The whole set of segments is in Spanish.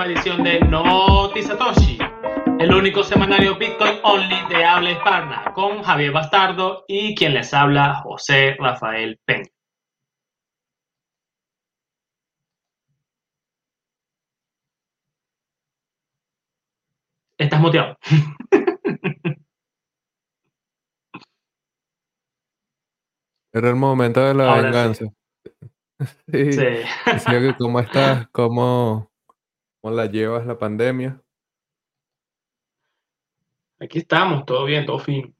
nueva edición de Noti Satoshi, el único semanario Bitcoin Only de habla hispana, con Javier Bastardo y quien les habla, José Rafael Peña. Estás muteado. Era el momento de la Ahora sí. venganza. Sí. Sí. Decía que cómo estás, cómo, cómo la llevas la pandemia. Aquí estamos, todo bien, todo fino.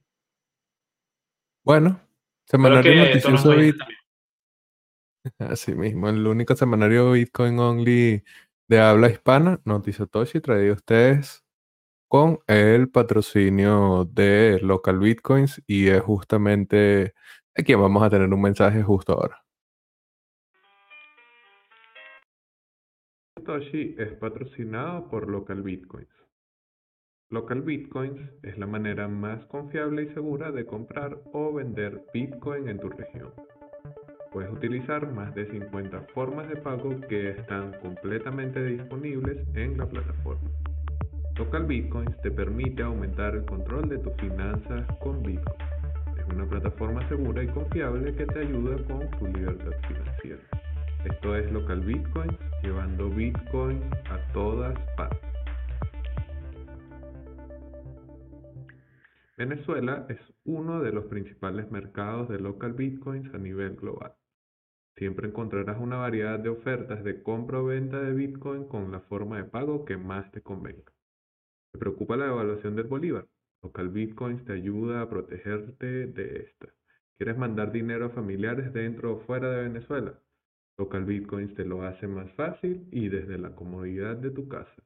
Bueno, semanario noticioso vayan Bit, también. así mismo, el único semanario Bitcoin Only de habla hispana, Notizatoshi, traído a ustedes con el patrocinio de Local Bitcoins y es justamente aquí vamos a tener un mensaje justo ahora. Satoshi es patrocinado por Local Bitcoins. Local Bitcoins es la manera más confiable y segura de comprar o vender Bitcoin en tu región. Puedes utilizar más de 50 formas de pago que están completamente disponibles en la plataforma. Local Bitcoins te permite aumentar el control de tus finanzas con Bitcoin. Es una plataforma segura y confiable que te ayuda con tu libertad financiera. Esto es Local Bitcoins, llevando Bitcoin a todas partes. Venezuela es uno de los principales mercados de local bitcoins a nivel global. Siempre encontrarás una variedad de ofertas de compra o venta de bitcoin con la forma de pago que más te convenga. ¿Te preocupa la devaluación del bolívar? Local Bitcoins te ayuda a protegerte de esta. ¿Quieres mandar dinero a familiares dentro o fuera de Venezuela? Local Bitcoins te lo hace más fácil y desde la comodidad de tu casa.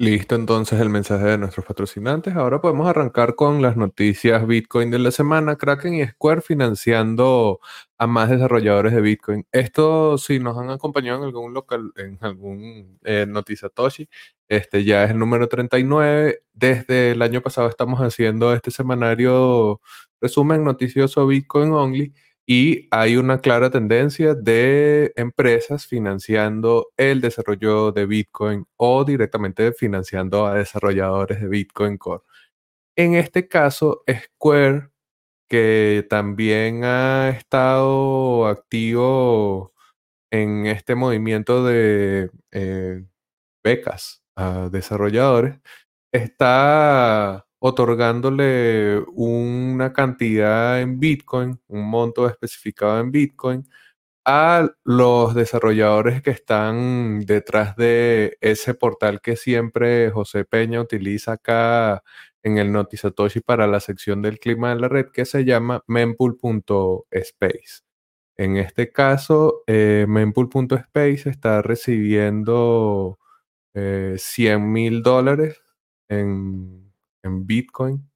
Listo entonces el mensaje de nuestros patrocinantes. Ahora podemos arrancar con las noticias Bitcoin de la semana. Kraken y Square financiando a más desarrolladores de Bitcoin. Esto si nos han acompañado en algún local, en algún eh, Notizatoshi, este ya es el número 39. Desde el año pasado estamos haciendo este semanario resumen noticioso Bitcoin Only. Y hay una clara tendencia de empresas financiando el desarrollo de Bitcoin o directamente financiando a desarrolladores de Bitcoin Core. En este caso, Square, que también ha estado activo en este movimiento de eh, becas a desarrolladores, está otorgándole una cantidad en Bitcoin, un monto especificado en Bitcoin, a los desarrolladores que están detrás de ese portal que siempre José Peña utiliza acá en el Notizatoshi para la sección del clima de la red que se llama mempool.space. En este caso, eh, mempool.space está recibiendo eh, 100 mil dólares en Bitcoin,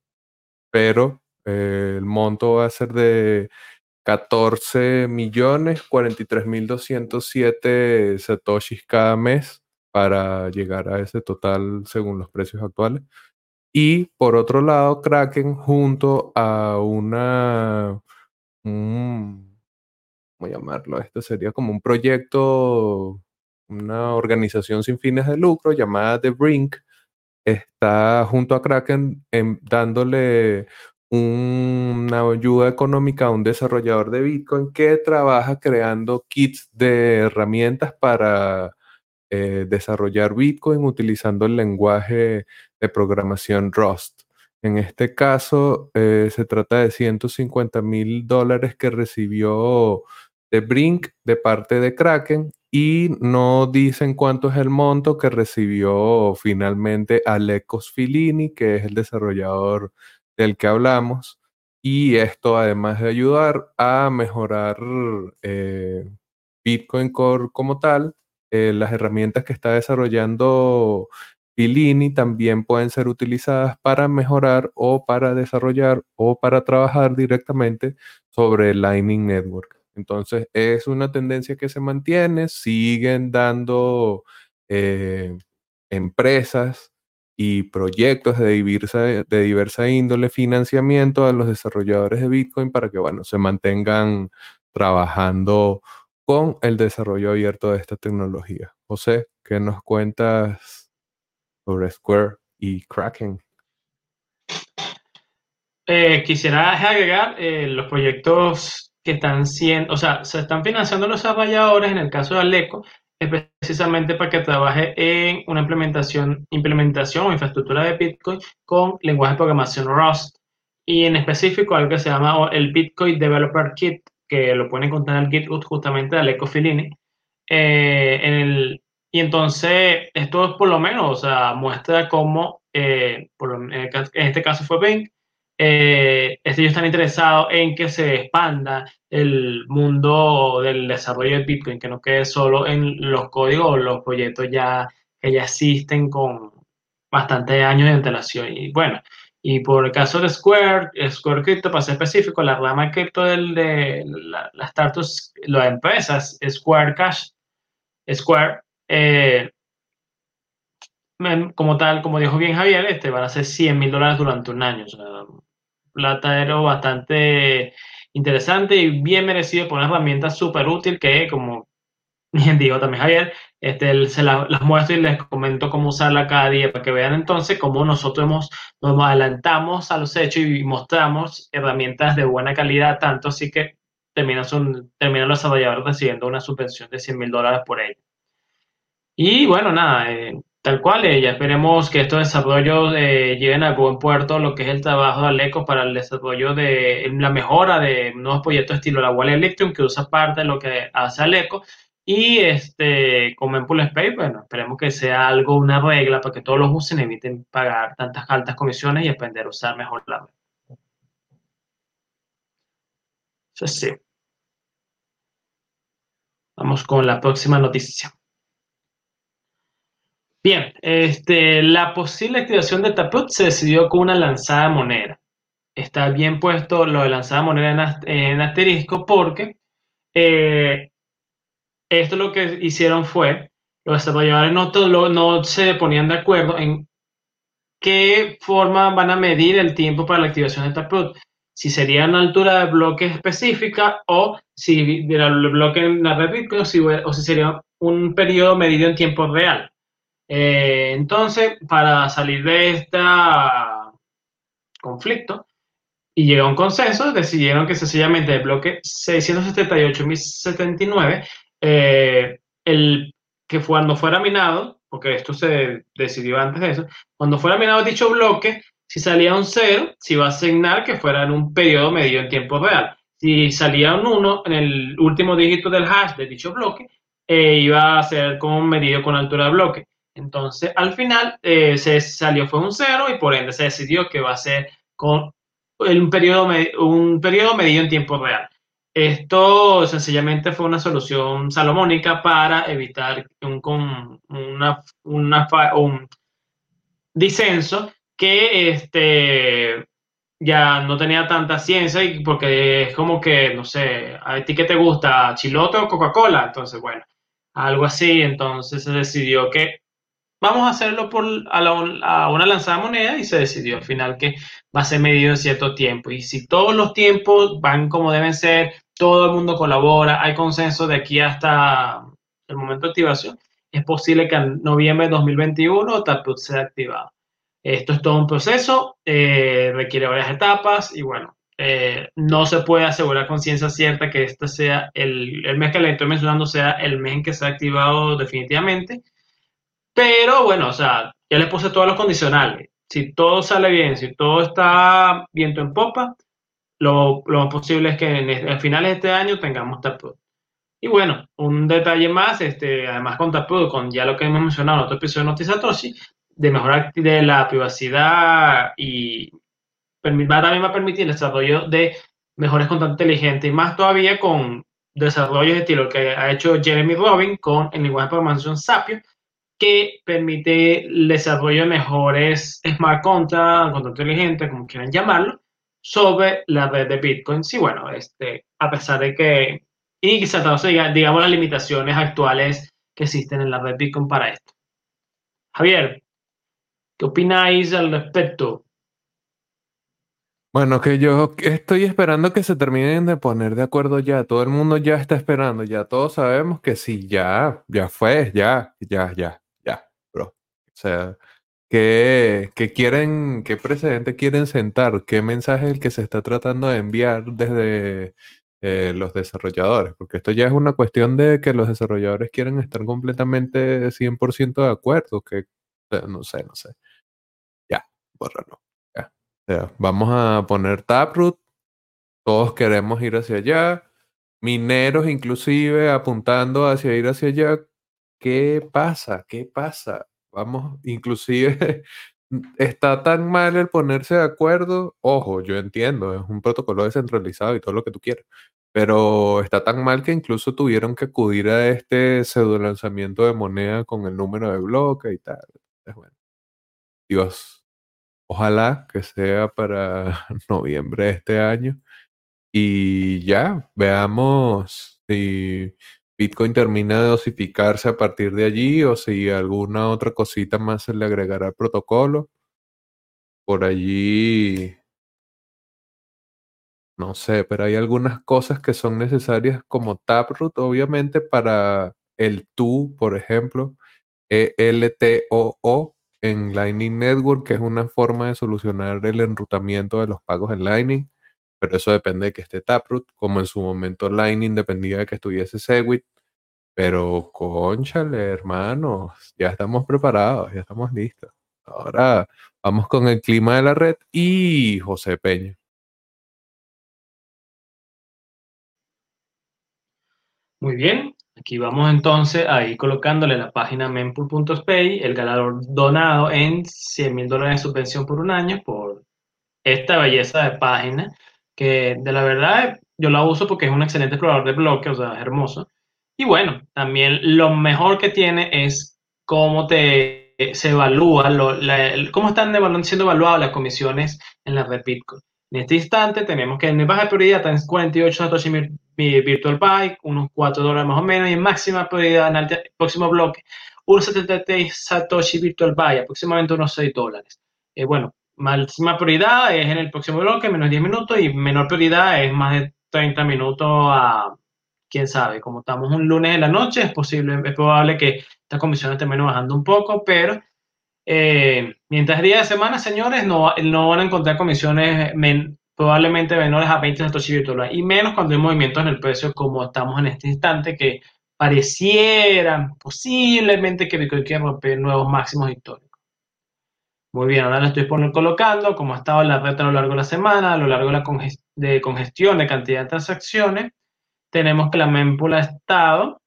pero eh, el monto va a ser de 14 millones 43 mil 207 satoshis cada mes para llegar a ese total según los precios actuales. Y por otro lado, Kraken junto a una, un, ¿cómo llamarlo? Esto sería como un proyecto, una organización sin fines de lucro llamada The Brink, está junto a Kraken dándole una ayuda económica a un desarrollador de Bitcoin que trabaja creando kits de herramientas para eh, desarrollar Bitcoin utilizando el lenguaje de programación Rust. En este caso, eh, se trata de 150 mil dólares que recibió de Brink de parte de Kraken y no dicen cuánto es el monto que recibió finalmente Alecos Filini, que es el desarrollador del que hablamos. Y esto además de ayudar a mejorar eh, Bitcoin Core como tal, eh, las herramientas que está desarrollando Filini también pueden ser utilizadas para mejorar o para desarrollar o para trabajar directamente sobre Lightning Network. Entonces es una tendencia que se mantiene, siguen dando eh, empresas y proyectos de diversa, de diversa índole financiamiento a los desarrolladores de Bitcoin para que, bueno, se mantengan trabajando con el desarrollo abierto de esta tecnología. José, ¿qué nos cuentas sobre Square y Kraken? Eh, quisiera agregar eh, los proyectos que están siendo, o sea, se están financiando los desarrolladores, en el caso de Aleco, es precisamente para que trabaje en una implementación, implementación o infraestructura de Bitcoin con lenguaje de programación Rust. Y en específico algo que se llama el Bitcoin Developer Kit, que lo pueden encontrar en el GitHub justamente de Aleco Filini. Eh, en el, y entonces, esto por lo menos, o sea, muestra cómo, en este caso fue Bing, eh, ellos están interesados en que se expanda el mundo del desarrollo de Bitcoin, que no quede solo en los códigos los proyectos ya que ya existen con bastantes años de antelación. Y bueno, y por el caso de Square, Square Crypto, para ser específico, la rama cripto del, de las startups, las empresas, Square Cash, Square, eh, como tal, como dijo bien Javier, este, van a ser 100 mil dólares durante un año. O sea, bastante interesante y bien merecido por una herramienta súper útil que, como bien dijo también Javier, este, se las muestro y les comento cómo usarla cada día para que vean entonces cómo nosotros hemos, nos adelantamos a los hechos y mostramos herramientas de buena calidad, tanto así que terminan, son, los desarrolladores recibiendo una subvención de 100 mil dólares por ello. Y bueno, nada, eh, Tal cual, eh, ya esperemos que estos desarrollos eh, lleven a buen puerto lo que es el trabajo de Aleco para el desarrollo de la mejora de nuevos proyectos estilo la Wall Electrum, que usa parte de lo que hace Aleco. Y este, con Mempool Space, bueno, esperemos que sea algo, una regla para que todos los usen, eviten pagar tantas altas comisiones y aprender a usar mejor la red. Sí. Vamos con la próxima noticia. Bien, este, la posible activación de Taproot se decidió con una lanzada moneda. Está bien puesto lo de lanzada moneda en, asterisco porque eh, esto lo que hicieron fue, los desarrolladores no, no se ponían de acuerdo en qué forma van a medir el tiempo para la activación de Taproot. Si sería una altura de bloque específica o si el bloque en la red Bitcoin o si sería un periodo medido en tiempo real. Eh, entonces, para salir de este conflicto y llegar a un consenso, decidieron que sencillamente el bloque 678.079, eh, el que cuando fuera minado, porque esto se decidió antes de eso, cuando fuera minado dicho bloque, si salía un 0, se iba a asignar que fuera en un periodo medido en tiempo real. Si salía un 1 en el último dígito del hash de dicho bloque, eh, iba a ser como medido con altura de bloque. Entonces, al final eh, se salió fue un cero y por ende se decidió que va a ser con un periodo, un periodo medido en tiempo real. Esto sencillamente fue una solución salomónica para evitar un, una, un disenso que este, ya no tenía tanta ciencia y porque es como que, no sé, a ti que te gusta, chilote o Coca-Cola, entonces bueno, algo así, entonces se decidió que vamos a hacerlo por, a, una lanzada moneda y se decidió al final que va a ser medido en cierto tiempo. Y si todos los tiempos van como deben ser, todo el mundo colabora, hay consenso de aquí hasta el momento de activación, es posible que en noviembre de 2021 Taproot sea activado. Esto es todo un proceso, eh, requiere varias etapas y bueno, eh, no se puede asegurar con ciencia cierta que este sea el, el mes que le estoy mencionando sea el mes en que sea activado definitivamente pero bueno, o sea, ya le puse todos los condicionales. Si todo sale bien, si todo está viento en popa, lo, lo más posible es que en, a finales de este año tengamos Taproot. Y bueno, un detalle más, este, además con Taproot, con ya lo que hemos mencionado en otro episodio de Notizatoshi, de mejorar de la privacidad y va, también va a permitir el desarrollo de mejores contratos inteligentes y más todavía con desarrollos de estilo que ha hecho Jeremy Robin con el lenguaje de programación Sapio, que permite el desarrollo de mejores smart contracts, contratos inteligentes, como quieran llamarlo, sobre la red de Bitcoin. Sí, bueno, este, a pesar de que, y quizás digamos las limitaciones actuales que existen en la red Bitcoin para esto. Javier, ¿qué opináis al respecto? Bueno, que yo estoy esperando que se terminen de poner de acuerdo ya. Todo el mundo ya está esperando. Ya todos sabemos que sí, ya, ya fue, ya, ya, ya. O sea, ¿qué, qué quieren, qué precedente quieren sentar? ¿Qué mensaje es el que se está tratando de enviar desde eh, los desarrolladores? Porque esto ya es una cuestión de que los desarrolladores quieren estar completamente 100% de acuerdo. Que, no sé, no sé. Ya, bórralo vamos a poner Taproot, todos queremos ir hacia allá, mineros inclusive apuntando hacia ir hacia allá. ¿Qué pasa? ¿Qué pasa? Vamos, inclusive está tan mal el ponerse de acuerdo. Ojo, yo entiendo, es un protocolo descentralizado y todo lo que tú quieras. Pero está tan mal que incluso tuvieron que acudir a este pseudo lanzamiento de moneda con el número de bloque y tal. Es bueno. Dios, Ojalá que sea para noviembre de este año. Y ya, veamos si Bitcoin termina de dosificarse a partir de allí o si alguna otra cosita más se le agregará al protocolo. Por allí, no sé, pero hay algunas cosas que son necesarias como Taproot, obviamente, para el TU, por ejemplo, E-L-T-O-O, en Lightning Network, que es una forma de solucionar el enrutamiento de los pagos en Lightning, pero eso depende de que esté Taproot, como en su momento Lightning dependía de que estuviese Segwit, pero conchale, hermanos, ya estamos preparados, ya estamos listos. Ahora vamos con el clima de la red y José Peña. Muy bien, Aquí vamos entonces a ir colocándole la página mempool.pay el ganador donado en 100 mil dólares de subvención por un año por esta belleza de página que de la verdad yo la uso porque es un excelente explorador de bloques, o sea, es hermoso. Y bueno, también lo mejor que tiene es cómo te, se evalúa, lo, cómo están siendo evaluadas las comisiones en la red Bitcoin. En este instante tenemos que en baja prioridad están 48 Satoshi Virtual Byte, unos 4 dólares más o menos, y en máxima prioridad en el próximo bloque, unos 73 Satoshi Virtual Byte, aproximadamente unos 6 dólares. Eh, bueno, máxima prioridad es en el próximo bloque, menos 10 minutos, y menor prioridad es más de 30 minutos a, quién sabe, como estamos un lunes en la noche, es posible, es probable que estas comisiones terminen bajando un poco, pero eh, mientras día de semana, señores, no, no van a encontrar comisiones probablemente menores a 20 satoshi virtuales y menos cuando hay movimientos en el precio como estamos en este instante que parecieran posiblemente que Bitcoin quiera romper nuevos máximos históricos. Muy bien, ahora la estoy colocando como ha estado la red a lo largo de la semana, a lo largo de la de congestión de cantidad de transacciones. Tenemos que la mempool ha estado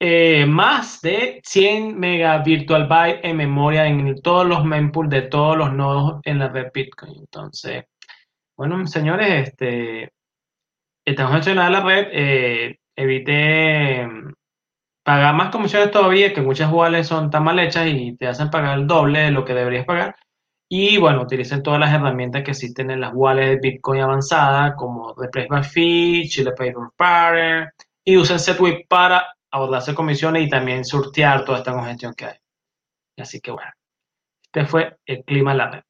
eh, más de 100 mega virtual byte en memoria en todos los mempool de todos los nodos en la red Bitcoin. Entonces, bueno, señores, este, estamos gestionando la red, eh, evite mm, pagar más comisiones todavía, que muchas wallets son tan mal hechas y te hacen pagar el doble de lo que deberías pagar. Y bueno, utilicen todas las herramientas que existen en las wallets de Bitcoin avanzada, como Replace by Fee, Chile Paper Power, y usen SetWip para abordarse comisiones y también surtear toda esta congestión que hay. Así que bueno, este fue el clima la red.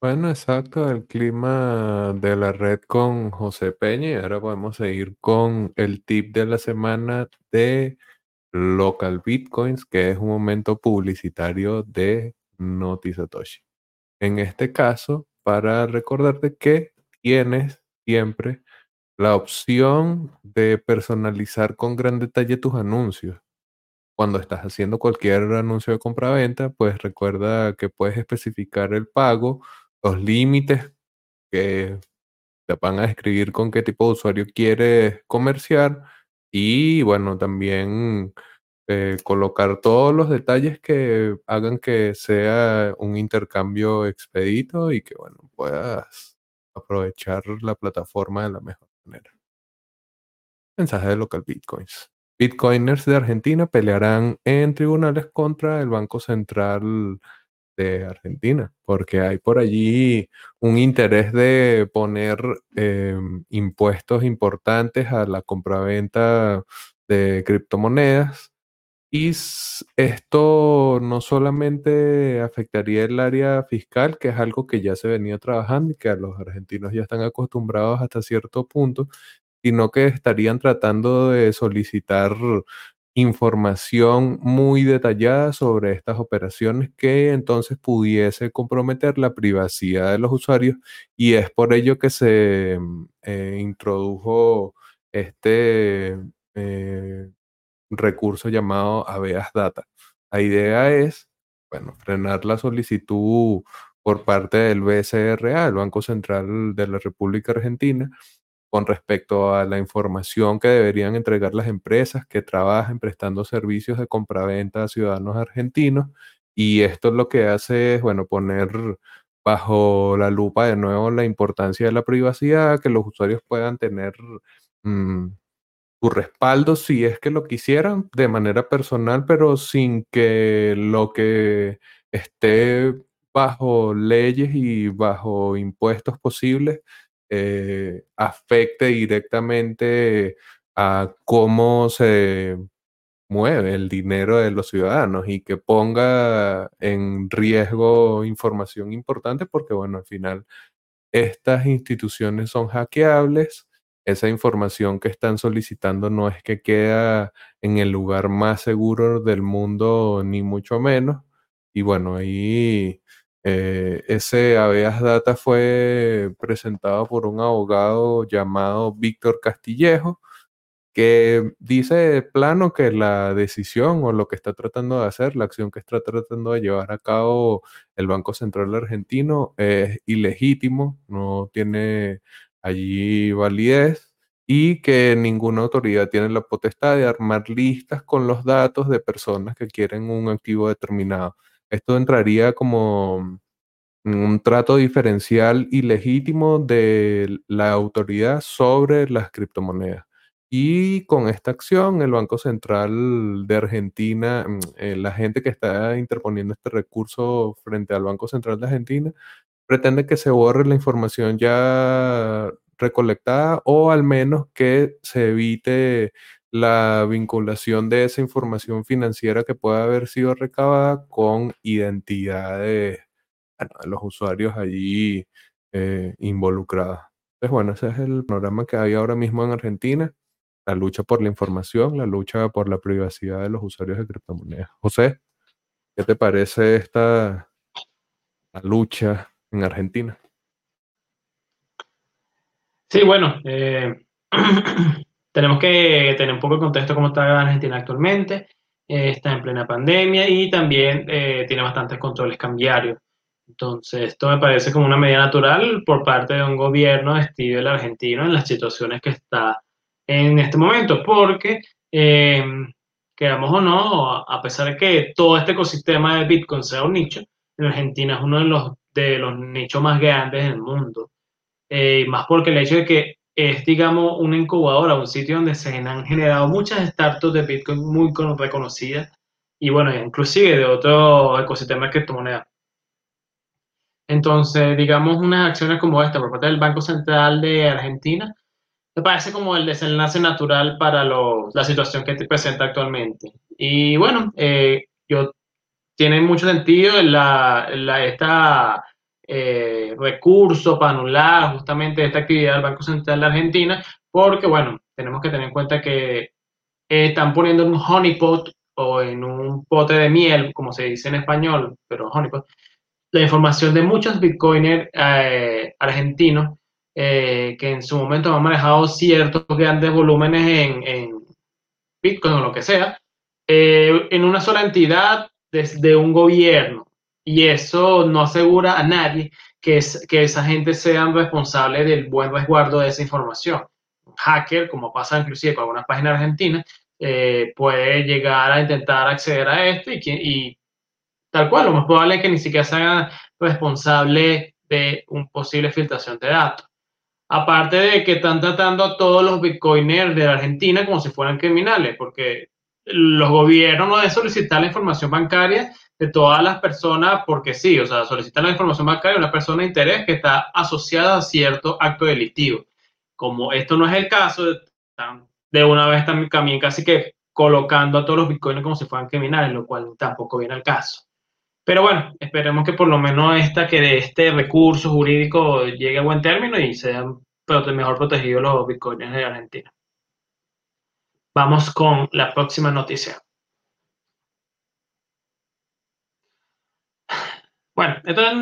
Bueno, exacto, el clima de la red con José Peña y ahora podemos seguir con el tip de la semana de Local Bitcoins, que es un momento publicitario de Notizatoshi. En este caso, para recordarte que tienes siempre la opción de personalizar con gran detalle tus anuncios. Cuando estás haciendo cualquier anuncio de compra-venta, pues recuerda que puedes especificar el pago, los límites que te van a describir con qué tipo de usuario quieres comerciar y bueno, también eh, colocar todos los detalles que hagan que sea un intercambio expedito y que bueno, puedas aprovechar la plataforma de la mejor manera. Mensaje de local bitcoins. Bitcoiners de Argentina pelearán en tribunales contra el Banco Central de Argentina, porque hay por allí un interés de poner em, impuestos importantes a la compraventa de criptomonedas Y esto no solamente afectaría el área fiscal, que es algo que ya se venía trabajando y que los argentinos ya están acostumbrados hasta cierto punto, sino que estarían tratando de solicitar información muy detallada sobre estas operaciones que entonces pudiese comprometer la privacidad de los usuarios y es por ello que se eh, introdujo este eh, recurso llamado Aveas Data. La idea es, bueno, frenar la solicitud por parte del BCRA, el Banco Central de la República Argentina, con respecto a la información que deberían entregar las empresas que trabajen prestando servicios de compraventa a ciudadanos argentinos. Y esto lo que hace es, bueno, poner bajo la lupa de nuevo la importancia de la privacidad, que los usuarios puedan tener mm, su respaldo si es que lo quisieran de manera personal, pero sin que lo que esté bajo leyes y bajo impuestos posibles eh, afecte directamente a cómo se mueve el dinero de los ciudadanos y que ponga en riesgo información importante porque, bueno, al final estas instituciones son hackeables. Esa información que están solicitando no es que queda en el lugar más seguro del mundo, ni mucho menos. Y bueno, ahí eh, ese habeas data fue presentado por un abogado llamado Víctor Castillejo, que dice de plano que la decisión o lo que está tratando de hacer, la acción que está tratando de llevar a cabo el Banco Central argentino es ilegítimo, no tiene allí validez y que ninguna autoridad tiene la potestad de armar listas con los datos de personas que quieren un activo determinado. Esto entraría como un trato diferencial y legítimo de la autoridad sobre las criptomonedas. Y con esta acción, el Banco Central de Argentina, mm, eh, la gente que está interponiendo este recurso frente al Banco Central de Argentina, pretende que se borre la información ya recolectada o al menos que se evite la vinculación de esa información financiera que pueda haber sido recabada con identidades de los usuarios allí eh, involucrados. Entonces, bueno, ese es el programa que hay ahora mismo en Argentina, la lucha por la información, la lucha por la privacidad de los usuarios de criptomonedas. José, ¿qué te parece esta lucha en Argentina? Sí, bueno, eh, tenemos que tener un poco de contexto cómo está Argentina actualmente. Eh, está en plena pandemia y también eh, tiene bastantes controles cambiarios. Entonces, esto me parece como una medida natural por parte de un gobierno estilo el argentino en las situaciones que está en este momento, porque, eh, queramos o no, a pesar de que todo este ecosistema de Bitcoin sea un nicho, en Argentina es uno de los, de los nichos más grandes del mundo. Eh, más porque el hecho de que es, digamos, una incubadora, un sitio donde se han generado muchas startups de Bitcoin muy reconocidas y, bueno, inclusive de otro ecosistema de criptomonedas. Entonces, digamos, unas acciones como esta por parte del Banco Central de Argentina, me parece como el desenlace natural para la situación que te presenta actualmente. Y bueno, eh, yo, tiene mucho sentido la, la, esta eh, recurso para anular justamente esta actividad del Banco Central de Argentina, porque bueno, tenemos que tener en cuenta que están poniendo en un honeypot o en un pote de miel, como se dice en español, pero honeypot, la información de muchos bitcoiners eh, argentinos eh, que en su momento han manejado ciertos grandes volúmenes en, bitcoin o lo que sea, en una sola entidad desde un gobierno y eso no asegura a nadie que, es, que esa gente sean responsables del buen resguardo de esa información. Un hacker, como pasa inclusive con algunas páginas argentinas, eh, puede llegar a intentar acceder a esto y, y tal cual, lo más probable es que ni siquiera sean responsables de una posible filtración de datos. Aparte de que están tratando a todos los bitcoiners de la Argentina como si fueran criminales, porque los gobiernos no deben solicitar la información bancaria de todas las personas porque sí, o sea, solicitan la información bancaria de una persona de interés que está asociada a cierto acto delictivo. Como esto no es el caso, de una vez también casi que colocando a todos los bitcoins como si fueran criminales, lo cual tampoco viene al caso. Pero bueno, esperemos que por lo menos esta, que de este recurso jurídico llegue a buen término y sean mejor protegidos los bitcoins de Argentina. Vamos con la próxima noticia. Bueno, esto es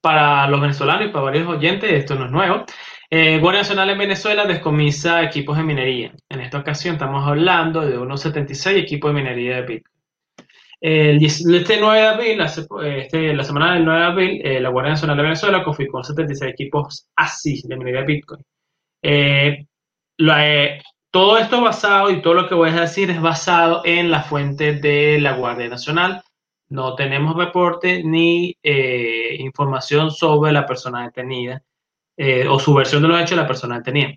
para los venezolanos y para varios oyentes, esto no es nuevo. Eh, Guardia Nacional en Venezuela descomisa equipos de minería. En esta ocasión estamos hablando de unos 76 equipos de minería de Bitcoin. El, este 9 de abril, este, la semana del 9 de abril, eh, la Guardia Nacional de Venezuela confiscó 76 equipos así de minería de Bitcoin. Eh, todo esto basado y todo lo que voy a decir es basado en la fuente de la Guardia Nacional no tenemos reporte ni eh, información sobre la persona detenida eh, o su versión de los hechos de la persona detenida.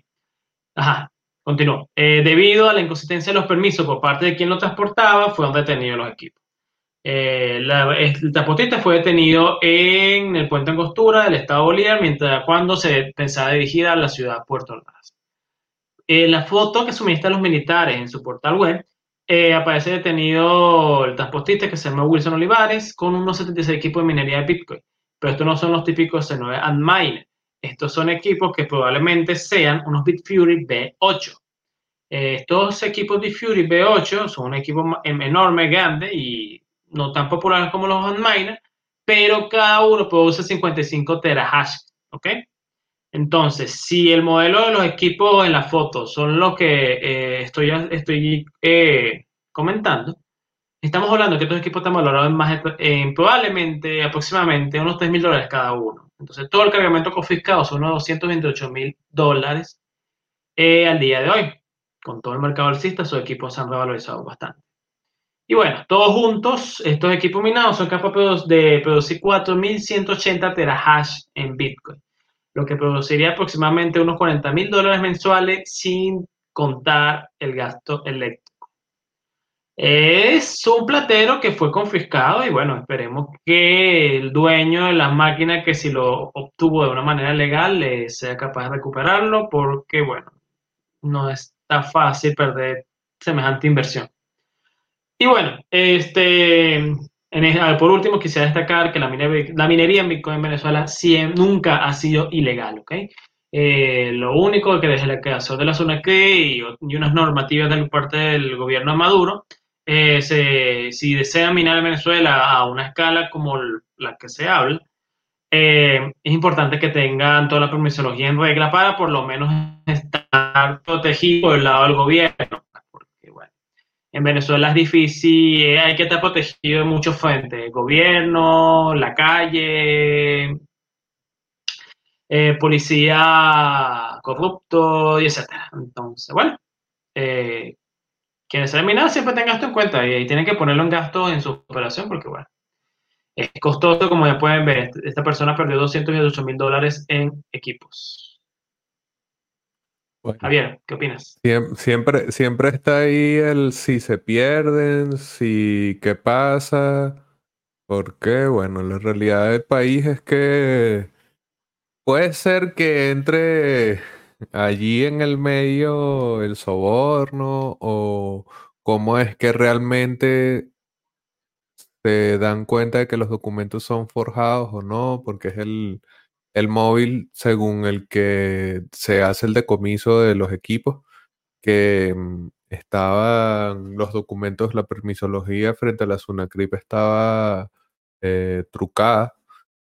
Ajá, continúo. Eh, debido a la inconsistencia de los permisos por parte de quien lo transportaba, fueron detenidos los equipos. el transportista fue detenido en el puente Angostura del estado Bolívar mientras cuando se pensaba dirigir a la ciudad de Puerto Ordaz. la foto que suministran los militares en su portal web eh, aparece detenido el transportista que se llama Wilson Olivares con unos 76 equipos de minería de Bitcoin. Pero estos no son los típicos C9 Antminer. Estos son equipos que probablemente sean unos Bitfury B8. Eh, estos equipos Bitfury B8 son un equipo em, enorme, grande y no tan populares como los Antminer, pero cada uno produce 55 terahash. ¿Ok? Entonces, si el modelo de los equipos en la foto son los que eh, estoy, eh, comentando, estamos hablando que estos equipos están valorados en, más, probablemente aproximadamente unos 3 mil dólares cada uno. Entonces, todo el cargamento confiscado son unos 228 mil dólares eh, al día de hoy. Con todo el mercado alcista, esos equipos se han revalorizado bastante. Y bueno, todos juntos, estos equipos minados son capaces de producir 4.180 terahash en Bitcoin lo que produciría aproximadamente unos 40 mil dólares mensuales sin contar el gasto eléctrico. Es un platero que fue confiscado y bueno, esperemos que el dueño de la máquina que si lo obtuvo de una manera legal sea capaz de recuperarlo porque bueno, no está fácil perder semejante inversión. Y bueno, este, por último, quisiera destacar que la minería, en Bitcoin en Venezuela nunca ha sido ilegal, ¿ok? Eh, lo único que desde la creación de la zona que y, unas normativas de parte del gobierno Maduro, eh, si desean minar en Venezuela a una escala como la que se habla, eh, es importante que tengan toda la permisología en regla para por lo menos estar protegidos por el lado del gobierno en Venezuela es difícil, hay que estar protegido de muchos frentes, gobierno, la calle, eh, policía corrupto y etcétera. Entonces, bueno, eh, quienes saben minar siempre tengan esto en cuenta y, tienen que ponerlo en gasto en su operación porque, bueno, es costoso, como ya pueden ver, esta persona perdió 208 mil dólares en equipos. Javier, ¿qué opinas? Siempre, siempre está ahí el si se pierden, si qué pasa, porque bueno, la realidad del país es que puede ser que entre allí en el medio el soborno o cómo es que realmente se dan cuenta de que los documentos son forjados o no, porque es el, el móvil según el que se hace el decomiso de los equipos, que mm, estaban los documentos, la permisología frente a la SUNACRIP estaba eh, trucada.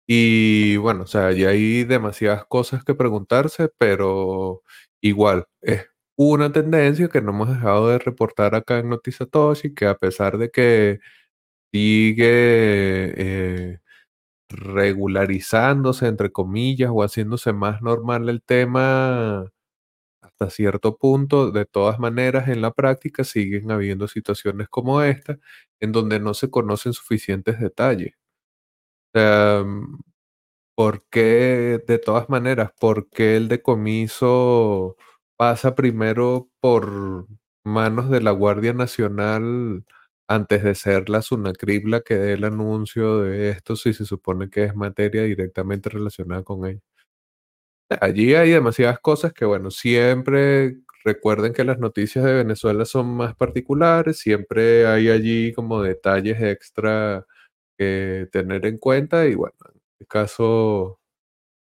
Y bueno, o sea, ya hay demasiadas cosas que preguntarse, pero igual es una tendencia que no hemos dejado de reportar acá en Notizatoshi, que a pesar de que sigue eh, regularizándose, entre comillas, o haciéndose más normal el tema hasta cierto punto, de todas maneras, en la práctica siguen habiendo situaciones como esta, en donde no se conocen suficientes detalles. Mm, ¿por qué, de todas maneras, por qué el decomiso pasa primero por manos de la Guardia Nacional? Antes de ser la Sunacrib que dé el anuncio de esto, si se supone que es materia directamente relacionada con ella. Allí hay demasiadas cosas que, bueno, siempre recuerden que las noticias de Venezuela son más particulares, siempre hay allí como detalles extra que tener en cuenta y bueno, en este caso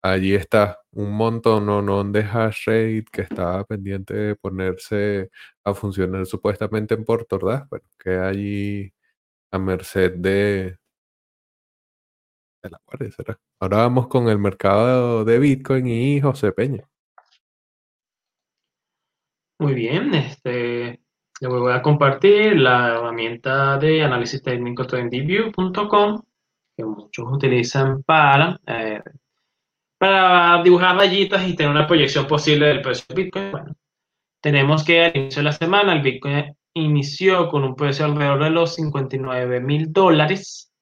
allí está un montón de hash rate que estaba pendiente de ponerse a funcionar supuestamente en Puerto Ordaz, bueno, que allí a merced de, la guardia, ¿será? Ahora vamos con el mercado de Bitcoin y José Peña. Muy bien, este, le voy a compartir la herramienta de análisis técnico TrendyView.com que muchos utilizan para, eh, para dibujar rayitas y tener una proyección posible del precio de Bitcoin. Bueno, tenemos que al inicio de la semana el Bitcoin inició con un precio alrededor de los 59 mil dólares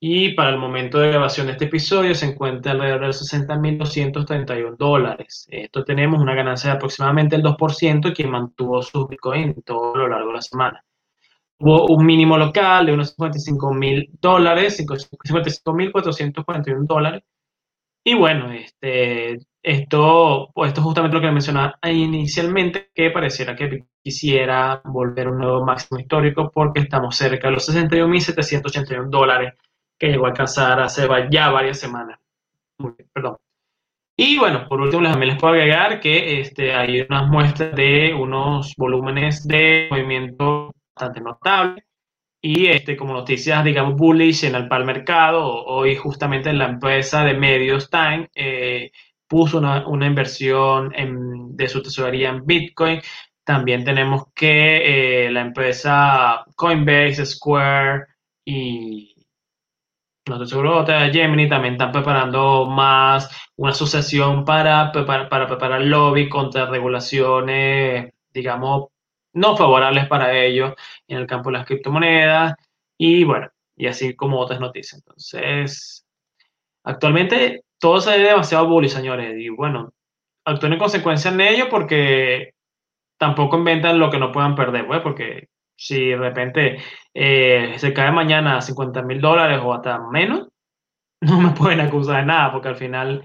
y para el momento de grabación de este episodio se encuentra alrededor de 60.231 dólares. Esto tenemos una ganancia de aproximadamente el 2% que mantuvo su Bitcoin todo lo largo de la semana. Hubo un mínimo local de unos 55.000 dólares, 55.441 dólares. Y bueno, este, esto, pues esto es justamente lo que mencionaba inicialmente, que pareciera que quisiera volver a un nuevo máximo histórico porque estamos cerca de los 61.781 dólares que llegó a alcanzar hace ya varias semanas. perdón. Y bueno, por último, también les puedo agregar que este, hay unas muestras de unos volúmenes de movimiento bastante notables. Y este, como noticias, digamos, bullish en el, para el mercado, hoy justamente la empresa de medios Time eh, puso una, una inversión en, de su tesorería en Bitcoin. También tenemos que eh, la empresa Coinbase, Square y no estoy seguro, Gemini también están preparando más una asociación para, para, para preparar lobby contra regulaciones, digamos, no favorables para ellos en el campo de las criptomonedas y bueno, y así como otras noticias. Entonces, actualmente todo se ve demasiado bully, señores, y bueno, actúen en consecuencia en ello porque tampoco inventan lo que no puedan perder, pues, porque si de repente eh, se cae mañana a 50 mil dólares o hasta menos, no me pueden acusar de nada, porque al final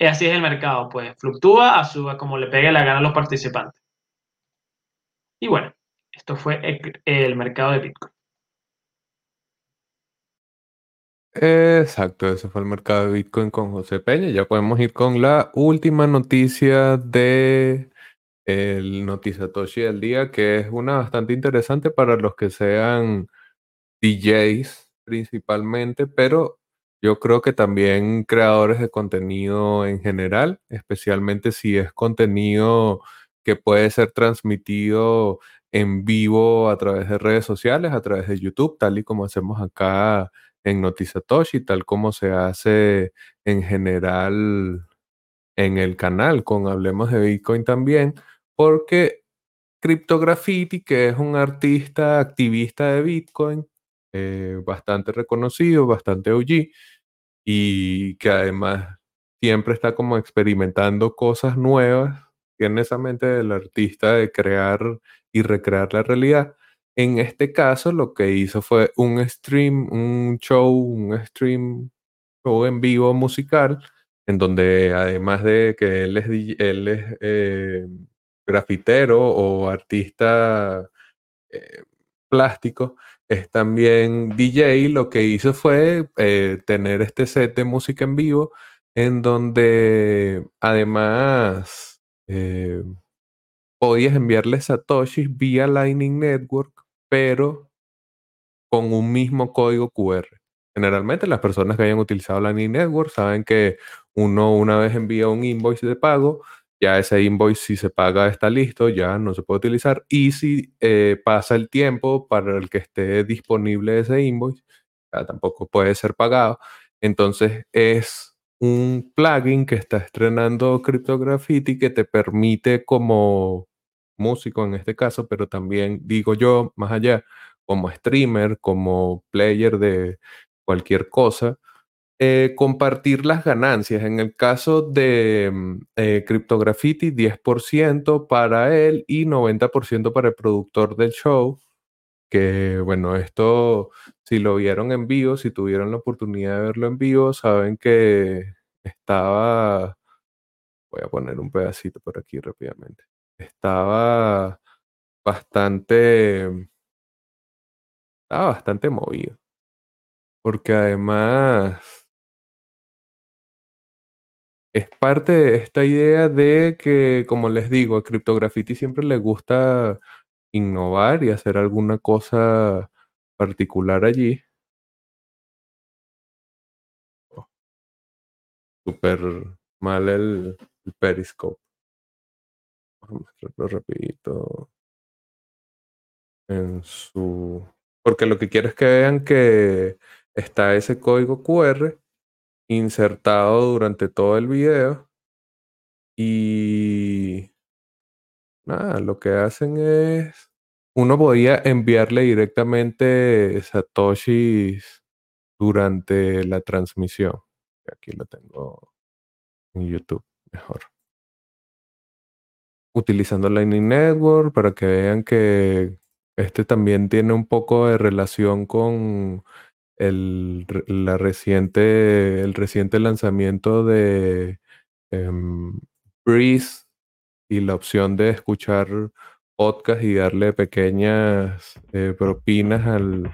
así es el mercado, pues fluctúa a su como le pegue la gana a los participantes. Y bueno, esto fue el, mercado de Bitcoin. Exacto, ese fue el mercado de Bitcoin con José Peña. Ya podemos ir con la última noticia de el Notizatoshi del día, que es una bastante interesante para los que sean DJs principalmente, pero yo creo que también creadores de contenido en general, especialmente si es contenido que puede ser transmitido en vivo a través de redes sociales, a través de YouTube, tal y como hacemos acá en Notizatoshi, tal como se hace en general en el canal con Hablemos de Bitcoin también porque Cryptograffiti, que es un artista activista de Bitcoin, eh, bastante reconocido, bastante OG, y que además siempre está como experimentando cosas nuevas, tiene esa mente del artista de crear y recrear la realidad. En este caso, lo que hizo fue un stream, un show, un stream, show en vivo musical, en donde además de que él es, él es eh, grafitero o artista eh, plástico, es también DJ. Lo que hizo fue eh, tener este set de música en vivo en donde además eh, podías enviarle satoshis vía Lightning Network, pero con un mismo código QR. Generalmente las personas que hayan utilizado Lightning Network saben que uno una vez envía un invoice de pago, ya ese invoice si se paga está listo, ya no se puede utilizar. Y si eh, pasa el tiempo para el que esté disponible ese invoice, ya tampoco puede ser pagado. Entonces es un plugin que está estrenando Cryptograffiti que te permite como músico en este caso, pero también digo yo, más allá, como streamer, como player de cualquier cosa, eh, compartir las ganancias. En el caso de mm, eh, Cryptograffiti, 10% para él y 90% para el productor del show. Que bueno, esto, si lo vieron en vivo, si tuvieron la oportunidad de verlo en vivo, saben que estaba. Voy a poner un pedacito por aquí rápidamente. estaba bastante, estaba bastante movido. Porque además es parte de esta idea de que, como les digo, a CryptoGraffiti siempre le gusta innovar y hacer alguna cosa particular allí. Súper mal el, el Periscope. Mostrarlo rapidito. En su... Porque lo que quiero es que vean que está ese código QR insertado durante todo el video. Y nada, lo que hacen es, uno podía enviarle directamente satoshis durante la transmisión. Aquí lo tengo en YouTube mejor. Utilizando Lightning Network para que vean que este también tiene un poco de relación con el, la reciente, el reciente lanzamiento de em, Breeze y la opción de escuchar podcast y darle pequeñas eh, propinas al,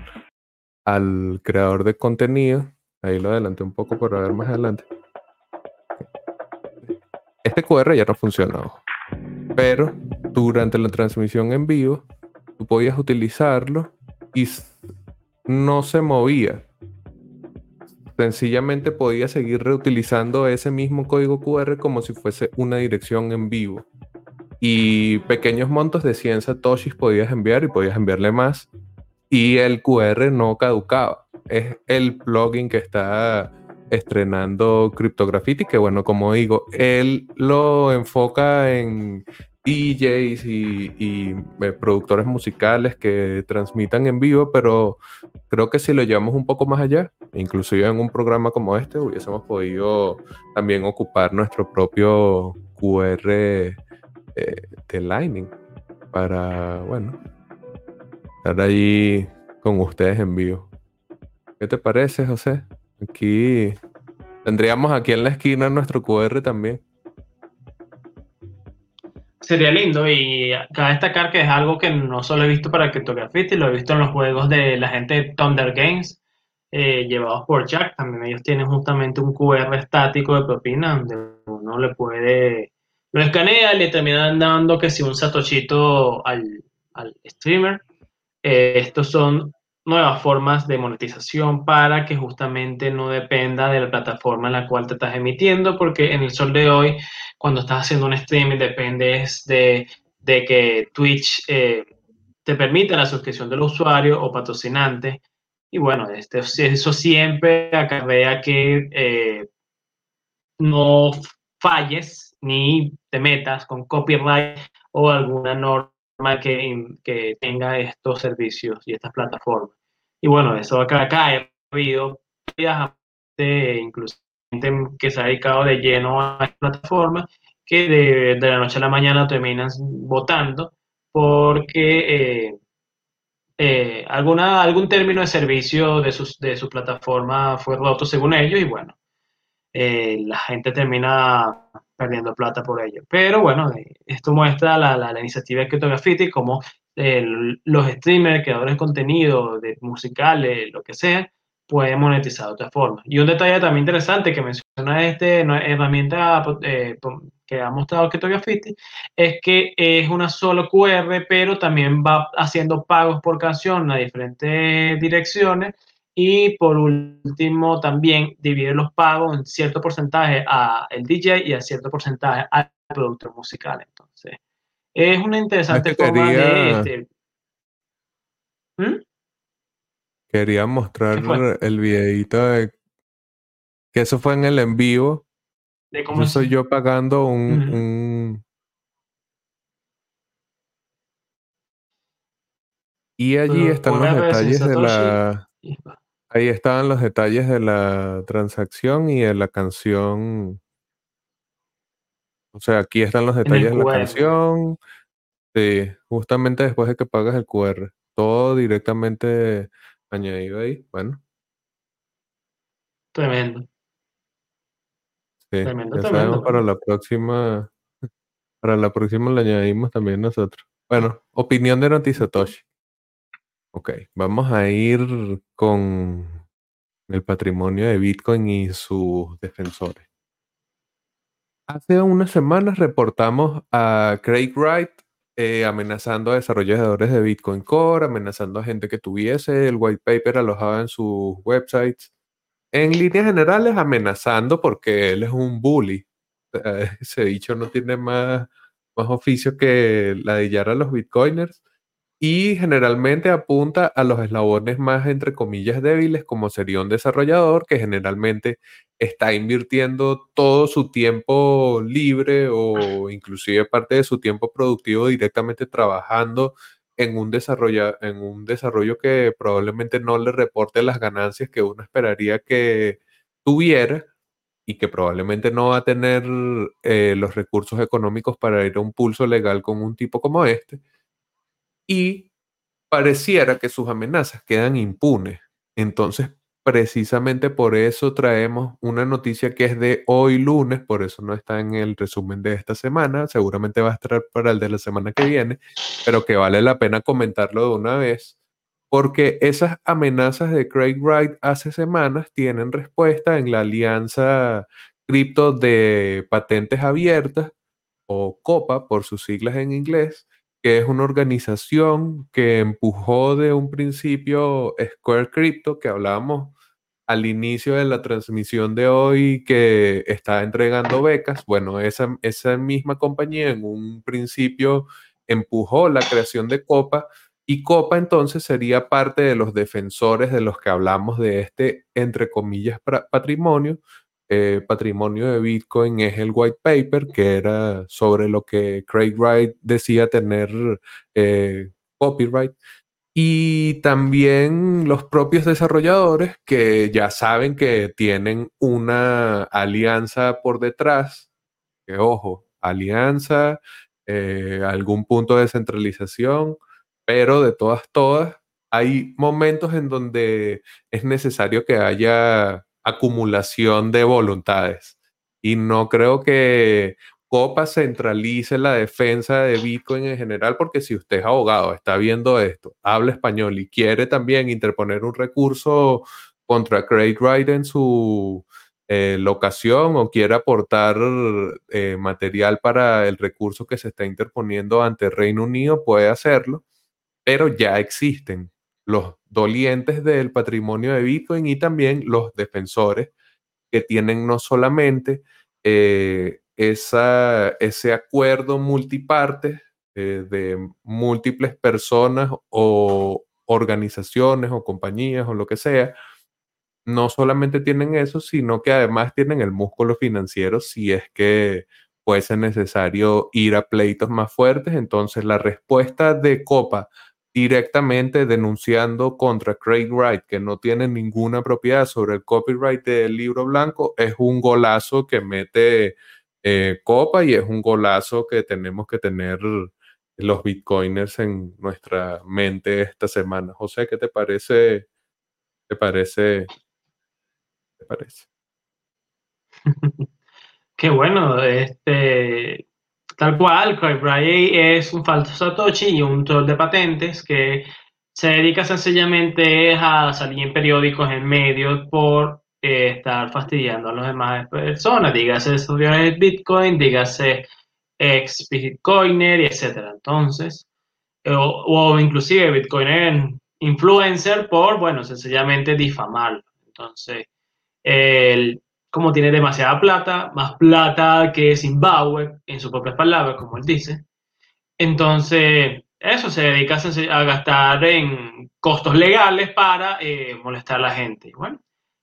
al creador de contenido. Ahí lo adelanté un poco para ver más adelante. Este QR ya no funcionó. Pero durante la transmisión en vivo, tú podías utilizarlo y no se movía. Sencillamente podía seguir reutilizando ese mismo código QR como si fuese una dirección en vivo. Y pequeños montos de 100 satoshis podías enviar y podías enviarle más. Y el QR no caducaba. Es el plugin que está estrenando CryptoGraffiti, que bueno, como digo, él lo enfoca en DJs y, eh, productores musicales que transmitan en vivo, pero creo que si lo llevamos un poco más allá, inclusive en un programa como este, hubiésemos podido también ocupar nuestro propio QR eh, de Lightning para, bueno, estar ahí con ustedes en vivo. ¿Qué te parece, José? Aquí tendríamos aquí en la esquina nuestro QR también. Sería lindo y cabe destacar que es algo que no solo he visto para Cryptography, lo he visto en los juegos de la gente de Thunder Games, eh, llevados por Jack. También ellos tienen justamente un QR estático de propina donde uno le puede, lo escanea le terminan dando que si un satoshito al, al streamer. Eh, estos son nuevas formas de monetización para que justamente no dependa de la plataforma en la cual te estás emitiendo, porque en el sol de hoy, cuando estás haciendo un streaming, dependes de, que Twitch eh, te permita la suscripción del usuario o patrocinante. Y bueno, este, eso siempre acarrea que eh, no falles ni te metas con copyright o alguna norma que, que tenga estos servicios y estas plataformas. Y bueno, eso acá, acá ha habido incluso que se ha dedicado de lleno a la plataforma, que de, de, la noche a la mañana terminan votando porque eh, eh, alguna, algún término de servicio de, sus, de su plataforma fue roto según ellos y bueno, eh, la gente termina perdiendo plata por ello. Pero bueno, esto muestra la, la, iniciativa de Cryptography como los streamers, creadores de contenido, de musicales, lo que sea, pueden monetizar de otra forma. Y un detalle también interesante que menciona este herramienta eh, que ha mostrado Cryptography es que es una solo QR, pero también va haciendo pagos por canción a diferentes direcciones y por último, también divide los pagos en cierto porcentaje a el DJ y a cierto porcentaje al productor musical. Entonces, es una interesante forma de... Este, ¿Mm? Quería mostrar el videito de que eso fue en el en vivo. De cómo soy yo pagando un, Y allí están los detalles de la... Ahí estaban los detalles de la transacción y de la canción. O sea, aquí están los detalles de la canción. Sí, justamente después de que pagas el QR. Todo directamente añadido ahí. Bueno. Tremendo. Sí, tremendo, ya sabemos para la próxima, Para la próxima le añadimos también nosotros. Bueno, opinión de Notizatoshi. Ok, vamos a ir con el patrimonio de Bitcoin y sus defensores. Hace unas semanas reportamos a Craig Wright eh, amenazando a desarrolladores de Bitcoin Core, amenazando a gente que tuviese el white paper alojado en sus websites. En líneas generales, amenazando porque él es un bully. Ese dicho no tiene más, más oficio que ladillar a los bitcoiners y generalmente apunta a los eslabones más, entre comillas, débiles, como sería un desarrollador que generalmente está invirtiendo todo su tiempo libre o inclusive parte de su tiempo productivo directamente trabajando en un, desarrollo, en un desarrollo que probablemente no le reporte las ganancias que uno esperaría que tuviera y que probablemente no va a tener eh, los recursos económicos para ir a un pulso legal con un tipo como este y pareciera que sus amenazas quedan impunes. Entonces, precisamente por eso traemos una noticia que es de hoy lunes, por eso no está en el resumen de esta semana, seguramente va a estar para el de la semana que viene, pero que vale la pena comentarlo de una vez, porque esas amenazas de Craig Wright hace semanas tienen respuesta en la alianza cripto de patentes abiertas o COPA por sus siglas en inglés, que es una organización que empujó de un principio Square Crypto, que hablábamos al inicio de la transmisión de hoy, que está entregando becas. Bueno, esa, esa misma compañía en un principio empujó la creación de Copa y Copa entonces sería parte de los defensores de los que hablamos de este, entre comillas, patrimonio, eh, patrimonio de Bitcoin es el white paper, que era sobre lo que Craig Wright decía tener eh, copyright. Y también los propios desarrolladores que ya saben que tienen una alianza por detrás, que ojo, alianza, eh, algún punto de centralización, pero de todas, todas, hay momentos en donde es necesario que haya acumulación de voluntades. Y no creo que Copa centralice la defensa de Bitcoin en general, porque si usted es abogado, está viendo esto, habla español y quiere también interponer un recurso contra Craig Wright en su eh, locación o quiere aportar eh, material para el recurso que se está interponiendo ante Reino Unido, puede hacerlo, pero ya existen los dolientes del patrimonio de Bitcoin y también los defensores que tienen no solamente eh, esa, ese acuerdo multiparte eh, de múltiples personas o organizaciones o compañías o lo que sea, no solamente tienen eso, sino que además tienen el músculo financiero si es que puede ser necesario ir a pleitos más fuertes. Entonces la respuesta de Copa directamente denunciando contra Craig Wright, que no tiene ninguna propiedad sobre el copyright del libro blanco, es un golazo que mete eh, copa y es un golazo que tenemos que tener los bitcoiners en nuestra mente esta semana. José, ¿qué te parece? ¿Te parece? ¿Te parece? Qué bueno, este, Tal cual, Craig Wright es un falso Satoshi y un troll de patentes que se dedica sencillamente a salir en periódicos, en medios, por eh, estar fastidiando a las demás personas, dígase desarrolladores de Bitcoin, dígase ex Bitcoiner, etc. Entonces, o, o inclusive Bitcoiner influencer por, bueno, sencillamente difamarlo. Entonces, el como tiene demasiada plata, más plata que Zimbabue, en sus propias palabras, como él dice. Entonces, eso se dedica a gastar en costos legales para eh, molestar a la gente. Bueno,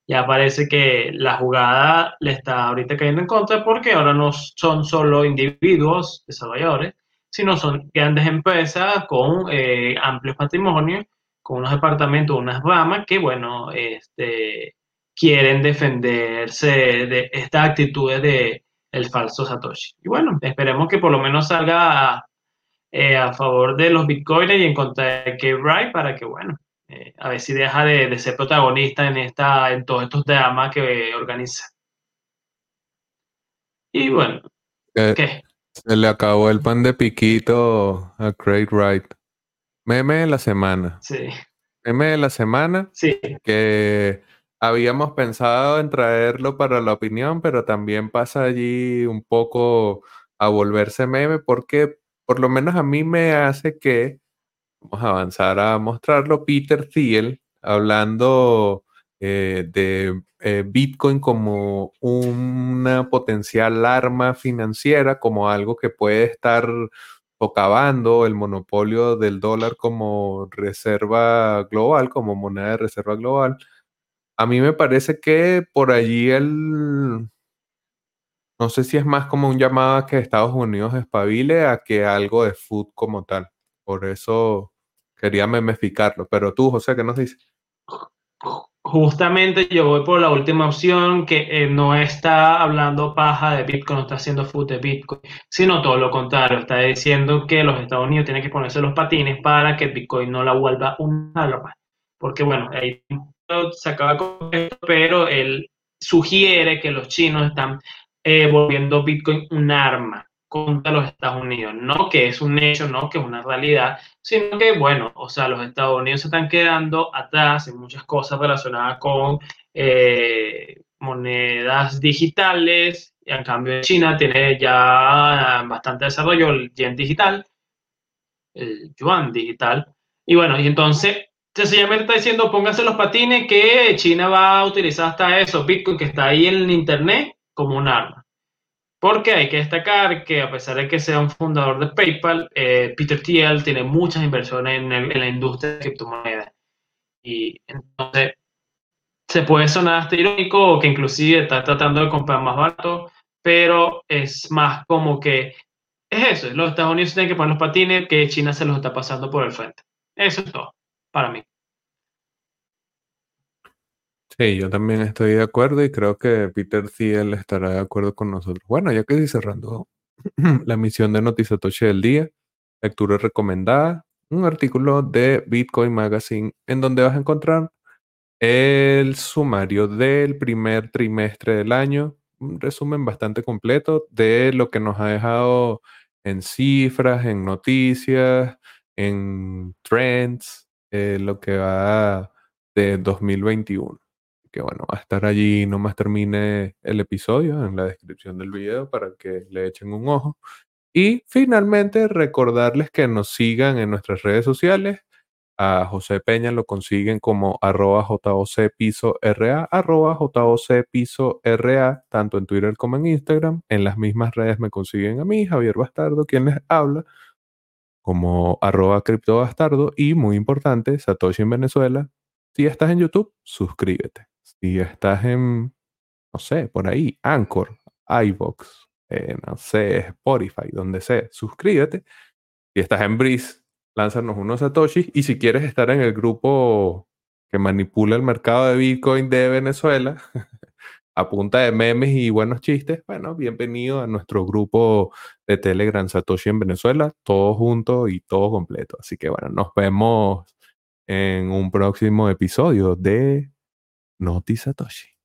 ya parece que la jugada le está ahorita cayendo en contra porque ahora no son solo individuos desarrolladores, sino son grandes empresas con eh, amplios patrimonios, con unos departamentos, unas ramas que, bueno, este, quieren defenderse de estas actitudes de el falso Satoshi. Y bueno, esperemos que por lo menos salga a, eh, favor de los bitcoins y en contra de K-Wright para que, bueno, eh, a ver si deja de, ser protagonista en, esta, en todos estos dramas que organiza. Y bueno, eh, ¿qué? Se le acabó el pan de piquito a Craig Wright. Meme de la semana. Sí. Meme de la semana Sí, que habíamos pensado en traerlo para la opinión, pero también pasa allí un poco a volverse meme porque por lo menos a mí me hace que, vamos a avanzar a mostrarlo, Peter Thiel hablando eh, de eh, Bitcoin como una potencial arma financiera, como algo que puede estar socavando el monopolio del dólar como reserva global, como moneda de reserva global. A mí me parece que por allí él, no sé si es más como un llamado a que Estados Unidos espabile a que algo de food como tal. Por eso quería memeficarlo. Pero tú, José, ¿qué nos dices? justamente yo voy por la última opción que eh, no está hablando paja de Bitcoin, no está haciendo food de Bitcoin, sino todo lo contrario, está diciendo que los Estados Unidos tienen que ponerse los patines para que Bitcoin no la vuelva un arma. Porque bueno, ahí se acaba con esto, pero él sugiere que los chinos están eh, volviendo Bitcoin un arma contra los Estados Unidos. No que es un hecho, no que es una realidad, sino que, bueno, o sea, los Estados Unidos se están quedando atrás en muchas cosas relacionadas con eh, monedas digitales. Y en cambio, China tiene ya bastante desarrollo el yen digital, el yuan digital. Y bueno, y entonces sencillamente está diciendo pónganse los patines que China va a utilizar hasta eso, Bitcoin que está ahí en Internet como un arma. Porque hay que destacar que a pesar de que sea un fundador de PayPal, eh, Peter Thiel tiene muchas inversiones en, en la industria de criptomonedas. Y entonces se puede sonar hasta irónico o que inclusive está tratando de comprar más barato, pero es más como que es eso, los Estados Unidos tienen que poner los patines que China se los está pasando por el frente. Eso es todo para mí. Sí, yo también estoy de acuerdo y creo que Peter Thiel estará de acuerdo con nosotros. Bueno, ya que estoy cerrando la misión de Notizatoche del día, lectura recomendada, un artículo de Bitcoin Magazine en donde vas a encontrar el sumario del primer trimestre del año, un resumen bastante completo de lo que nos ha dejado en cifras, en noticias, en trends, eh, lo que va de 2021 que bueno, va a estar allí nomás termine el episodio en la descripción del video para que le echen un ojo. Y finalmente recordarles que nos sigan en nuestras redes sociales. A José Peña lo consiguen como arroba JOC piso RA, arroba JOC piso RA, tanto en Twitter como en Instagram. En las mismas redes me consiguen a mí, Javier Bastardo, quien les habla, como arroba criptobastardo. Y muy importante, Satoshi en Venezuela. Si estás en YouTube, suscríbete. Si estás en, no sé, por ahí, Anchor, iVox, eh, no sé, Spotify, donde sea, suscríbete. Si estás en Breeze, lánzanos unos satoshis. Y si quieres estar en el grupo que manipula el mercado de Bitcoin de Venezuela, a punta de memes y buenos chistes, bueno, bienvenido a nuestro grupo de Telegram Satoshi en Venezuela, todo junto y todo completo. Así que bueno, nos vemos en un próximo episodio de Noti Satoshi.